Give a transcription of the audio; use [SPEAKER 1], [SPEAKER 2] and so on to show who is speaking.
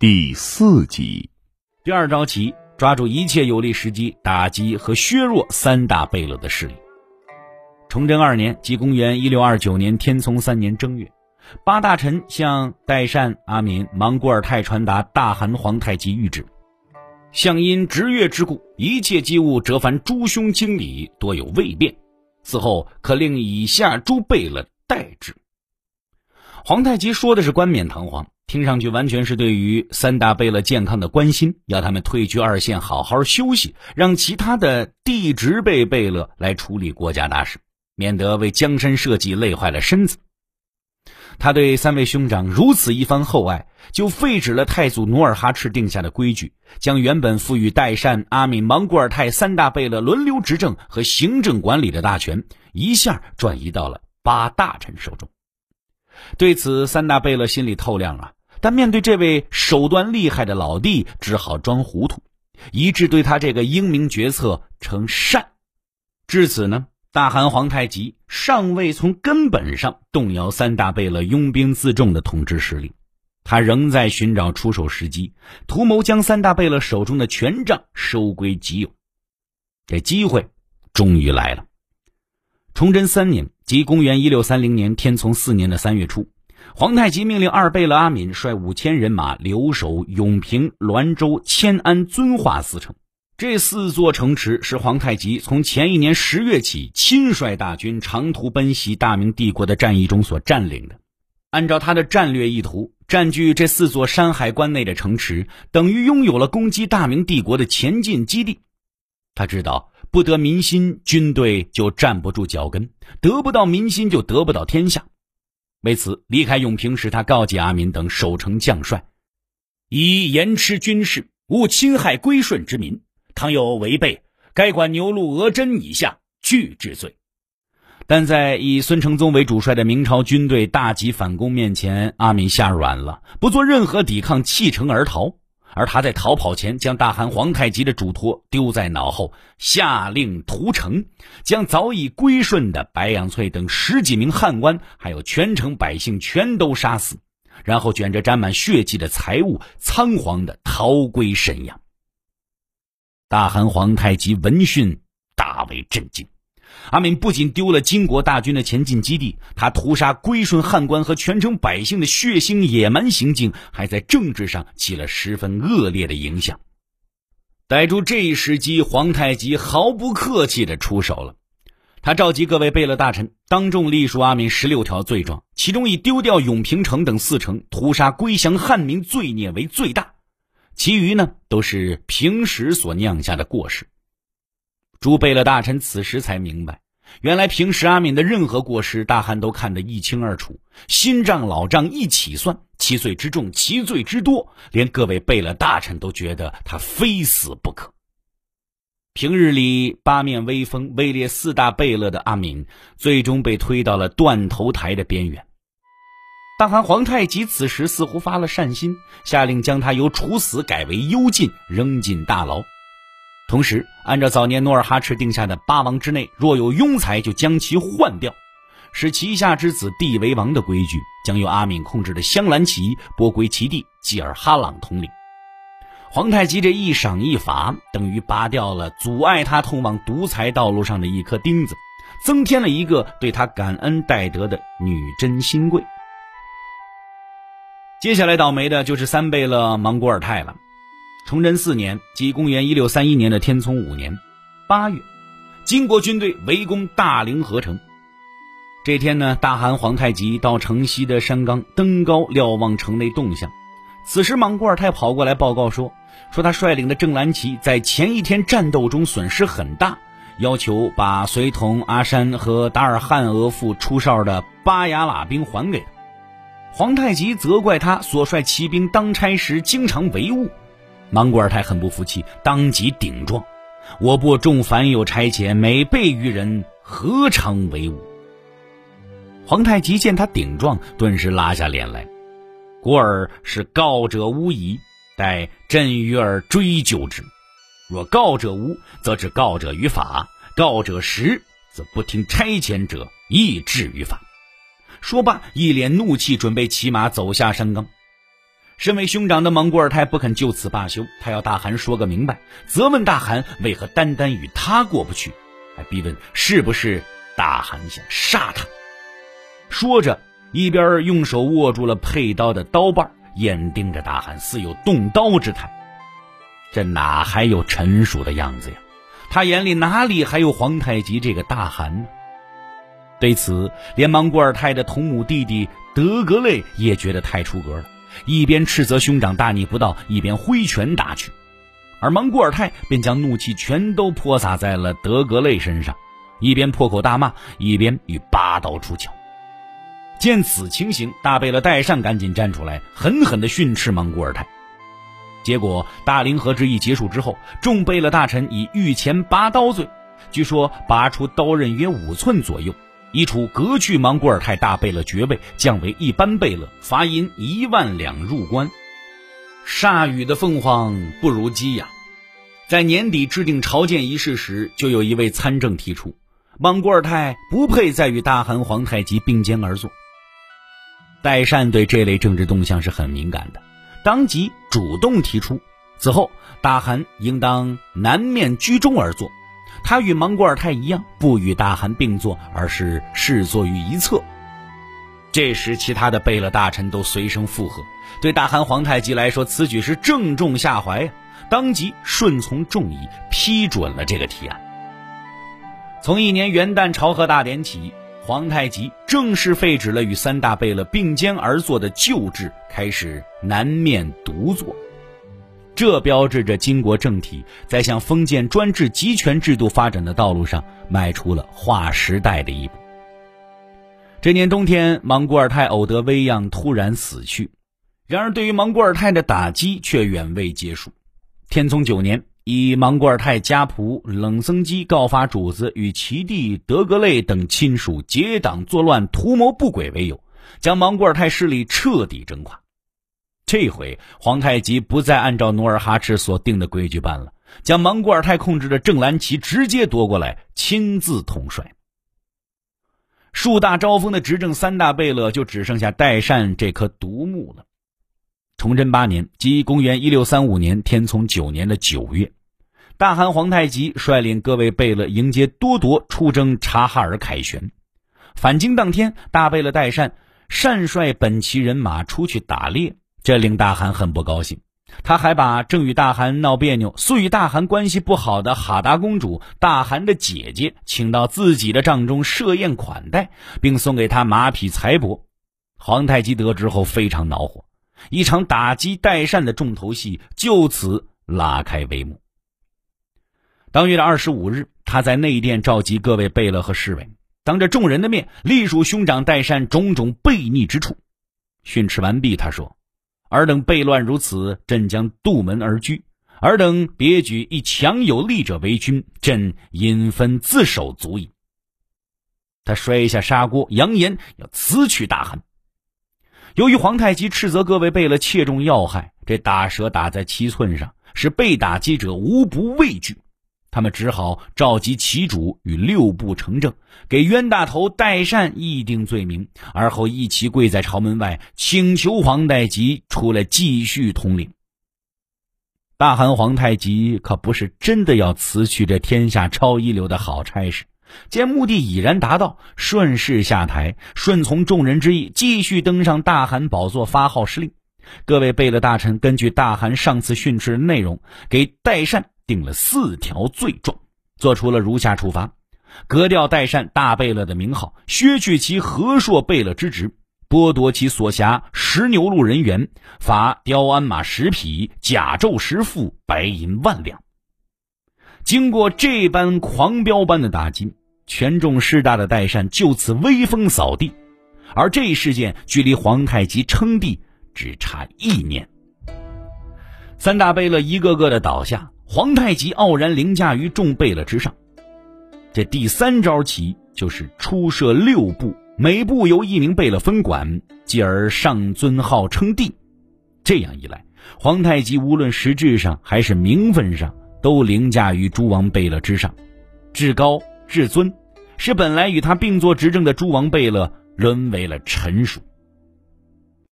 [SPEAKER 1] 第四集。
[SPEAKER 2] 第二招棋，抓住一切有利时机，打击和削弱三大贝勒的势力。崇祯二年，即公元一六二九年天聪三年正月，八大臣向代善、阿敏、莽古尔泰传达大汗皇太极谕旨：相因值月之故，一切机务折凡诸兄经理多有未便，此后可令以下诸贝勒代之。皇太极说的是冠冕堂皇，听上去完全是对于三大贝勒健康的关心，要他们退居二线，好好休息，让其他的地职辈贝勒来处理国家大事。免得为江山社稷累坏了身子。他对三位兄长如此一番厚爱，就废止了太祖努尔哈赤定下的规矩，将原本赋予代善、阿敏、莽古尔泰三大贝勒轮流执政和行政管理的大权，一下转移到了八大臣手中。对此，三大贝勒心里透亮啊，但面对这位手段厉害的老弟，只好装糊涂，一致对他这个英明决策称善。至此呢。大汗皇太极尚未从根本上动摇三大贝勒拥兵自重的统治实力，他仍在寻找出手时机，图谋将三大贝勒手中的权杖收归己有。这机会终于来了。崇祯三年，即公元一六三零年天聪四年的三月初，皇太极命令二贝勒阿敏率五千人马留守永平、滦州、迁安、遵化四城。这四座城池是皇太极从前一年十月起亲率大军长途奔袭大明帝国的战役中所占领的。按照他的战略意图，占据这四座山海关内的城池，等于拥有了攻击大明帝国的前进基地。他知道，不得民心，军队就站不住脚跟；得不到民心，就得不到天下。为此，离开永平时，他告诫阿敏等守城将帅：以严持军事，勿侵害归顺之民。倘有违背，该管牛鹿额真以下俱治罪。但在以孙承宗为主帅的明朝军队大举反攻面前，阿敏吓软了，不做任何抵抗，弃城而逃。而他在逃跑前，将大汗皇太极的嘱托丢在脑后，下令屠城，将早已归顺的白杨翠等十几名汉官，还有全城百姓全都杀死，然后卷着沾满血迹的财物，仓皇的逃归沈阳。大汗皇太极闻讯大为震惊，阿敏不仅丢了金国大军的前进基地，他屠杀归顺汉官和全城百姓的血腥野蛮行径，还在政治上起了十分恶劣的影响。逮住这一时机，皇太极毫不客气的出手了。他召集各位贝勒大臣，当众隶属阿敏十六条罪状，其中以丢掉永平城等四城、屠杀归降汉民罪孽为最大。其余呢，都是平时所酿下的过失。诸贝勒大臣此时才明白，原来平时阿敏的任何过失，大汗都看得一清二楚，新账老账一起算，其罪之重，其罪之多，连各位贝勒大臣都觉得他非死不可。平日里八面威风、位列四大贝勒的阿敏，最终被推到了断头台的边缘。大汗皇太极此时似乎发了善心，下令将他由处死改为幽禁，扔进大牢。同时，按照早年努尔哈赤定下的八王之内若有庸才，就将其换掉，使旗下之子弟为王的规矩，将由阿敏控制的镶蓝旗拨归其弟济尔哈朗统领。皇太极这一赏一罚，等于拔掉了阻碍他通往独裁道路上的一颗钉子，增添了一个对他感恩戴德的女真新贵。接下来倒霉的就是三贝勒莽古尔泰了。崇祯四年，即公元一六三一年的天聪五年八月，金国军队围攻大凌河城。这天呢，大汗皇太极到城西的山岗登高瞭望城内动向。此时，莽古尔泰跑过来报告说：“说他率领的正蓝旗在前一天战斗中损失很大，要求把随同阿山和达尔汉额驸出哨的巴雅喇兵还给他。”皇太极责怪他所率骑兵当差时经常违误，莽古尔泰很不服气，当即顶撞：“我部众凡有差遣，每备于人，何尝为伍？”皇太极见他顶撞，顿时拉下脸来：“古尔是告者无疑，待朕与尔追究之。若告者无，则只告者于法；告者实，则不听差遣者亦置于法。”说罢，一脸怒气，准备骑马走下山岗。身为兄长的莽古尔泰不肯就此罢休，他要大汗说个明白，责问大汗为何单单与他过不去，还逼问是不是大汗想杀他。说着，一边用手握住了佩刀的刀把，眼盯着大汗，似有动刀之态。这哪还有臣属的样子呀？他眼里哪里还有皇太极这个大汗呢？对此，连莽古尔泰的同母弟弟德格类也觉得太出格了，一边斥责兄长大逆不道，一边挥拳打去。而莽古尔泰便将怒气全都泼洒在了德格类身上，一边破口大骂，一边与拔刀出鞘。见此情形，大贝勒代善赶紧站出来，狠狠地训斥莽古尔泰。结果大凌河之役结束之后，众贝勒大臣以御前拔刀罪，据说拔出刀刃约五寸左右，一处革去莽古尔泰大贝勒爵位，降为一般贝勒，罚银一万两入关。铩羽的凤凰不如鸡呀！在年底制定朝见仪式时，就有一位参政提出，莽古尔泰不配再与大汗皇太极并肩而坐。代善对这类政治动向是很敏感的，当即主动提出，此后大汗应当南面居中而坐。他与莽古尔泰一样，不与大汗并坐，而是侍坐于一侧。这时，其他的贝勒大臣都随声附和。对大汗皇太极来说，此举是正中下怀呀，当即顺从众议，批准了这个提案。从一年元旦朝贺大典起。皇太极正式废止了与三大贝勒并肩而坐的旧制，开始南面独坐。这标志着金国政体在向封建专制集权制度发展的道路上迈出了划时代的一步。这年冬天，莽古尔泰偶得危恙，突然死去。然而，对于莽古尔泰的打击却远未结束。天聪九年。以莽古尔泰家仆冷僧基告发主子与其弟德格类等亲属结党作乱、图谋不轨为由，将莽古尔泰势力彻底征垮。这回皇太极不再按照努尔哈赤所定的规矩办了，将蒙古尔泰控制的正蓝旗直接夺过来，亲自统帅。树大招风的执政三大贝勒就只剩下代善这棵独木了。崇祯八年，即公元一六三五年天聪九年的九月。大汗皇太极率领各位贝勒迎接多铎出征察哈尔凯旋。返京当天，大贝勒代善善率本旗人马出去打猎，这令大汗很不高兴。他还把正与大汗闹别扭、素与大汗关系不好的哈达公主大汗的姐姐请到自己的帐中设宴款待，并送给他马匹财帛。皇太极得知后非常恼火，一场打击代善的重头戏就此拉开帷幕。当月的二十五日，他在内殿召集各位贝勒和侍卫，当着众人的面，隶属兄长代善种种悖逆之处。训斥完毕，他说：“尔等悖乱如此，朕将杜门而居；尔等别举一强有力者为君，朕因分自守足矣。”他摔下砂锅，扬言要辞去大汗。由于皇太极斥责各位贝勒切中要害，这打蛇打在七寸上，使被打击者无不畏惧。他们只好召集旗主与六部成正，给冤大头代善议定罪名，而后一齐跪在朝门外，请求皇太极出来继续统领。大汗皇太极可不是真的要辞去这天下超一流的好差事，见目的已然达到，顺势下台，顺从众人之意，继续登上大汗宝座发号施令。各位贝勒大臣根据大汗上次训斥的内容，给代善。定了四条罪状，做出了如下处罚：革掉代善大贝勒的名号，削去其和硕贝勒之职，剥夺其所辖十牛路人员，罚雕鞍马十匹，甲胄十副，白银万两。经过这般狂飙般的打击，权重势大的代善就此威风扫地。而这一事件距离皇太极称帝只差一年，三大贝勒一个个的倒下。皇太极傲然凌驾于众贝勒之上，这第三招棋就是出设六部，每部由一名贝勒分管，继而上尊号称帝。这样一来，皇太极无论实质上还是名分上，都凌驾于诸王贝勒之上，至高至尊，使本来与他并坐执政的诸王贝勒沦为了臣属。